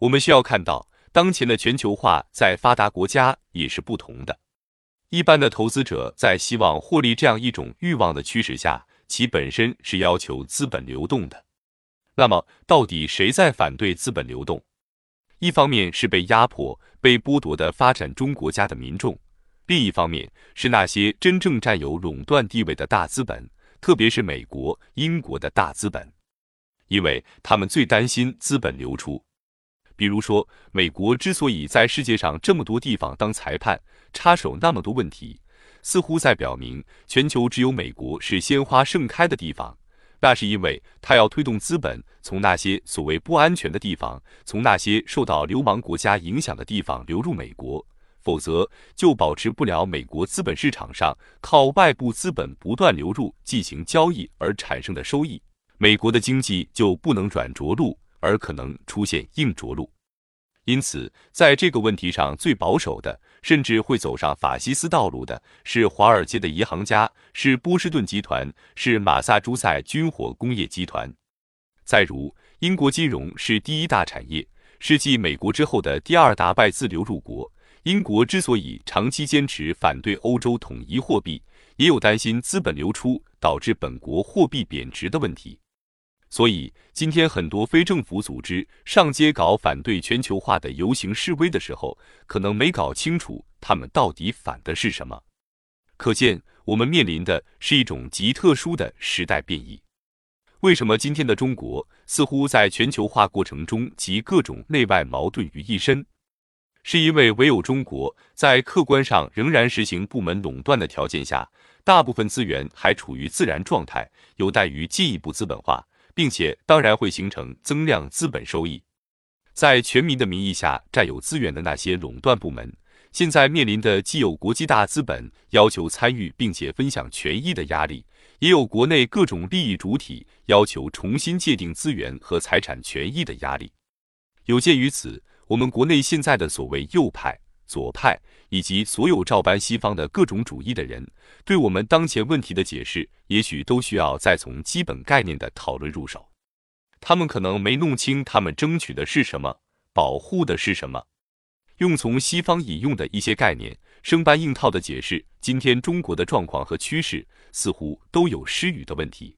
我们需要看到，当前的全球化在发达国家也是不同的。一般的投资者在希望获利这样一种欲望的驱使下，其本身是要求资本流动的。那么，到底谁在反对资本流动？一方面是被压迫、被剥夺的发展中国家的民众，另一方面是那些真正占有垄断地位的大资本，特别是美国、英国的大资本，因为他们最担心资本流出。比如说，美国之所以在世界上这么多地方当裁判，插手那么多问题，似乎在表明全球只有美国是鲜花盛开的地方。那是因为他要推动资本从那些所谓不安全的地方，从那些受到流氓国家影响的地方流入美国，否则就保持不了美国资本市场上靠外部资本不断流入进行交易而产生的收益，美国的经济就不能软着陆，而可能出现硬着陆。因此，在这个问题上最保守的，甚至会走上法西斯道路的，是华尔街的银行家，是波士顿集团，是马萨诸塞军火工业集团。再如，英国金融是第一大产业，是继美国之后的第二大外资流入国。英国之所以长期坚持反对欧洲统一货币，也有担心资本流出导致本国货币贬值的问题。所以，今天很多非政府组织上街搞反对全球化的游行示威的时候，可能没搞清楚他们到底反的是什么。可见，我们面临的是一种极特殊的时代变异。为什么今天的中国似乎在全球化过程中集各种内外矛盾于一身？是因为唯有中国在客观上仍然实行部门垄断的条件下，大部分资源还处于自然状态，有待于进一步资本化。并且当然会形成增量资本收益，在全民的名义下占有资源的那些垄断部门，现在面临的既有国际大资本要求参与并且分享权益的压力，也有国内各种利益主体要求重新界定资源和财产权益的压力。有鉴于此，我们国内现在的所谓右派、左派。以及所有照搬西方的各种主义的人，对我们当前问题的解释，也许都需要再从基本概念的讨论入手。他们可能没弄清他们争取的是什么，保护的是什么。用从西方引用的一些概念生搬硬套的解释今天中国的状况和趋势，似乎都有失语的问题。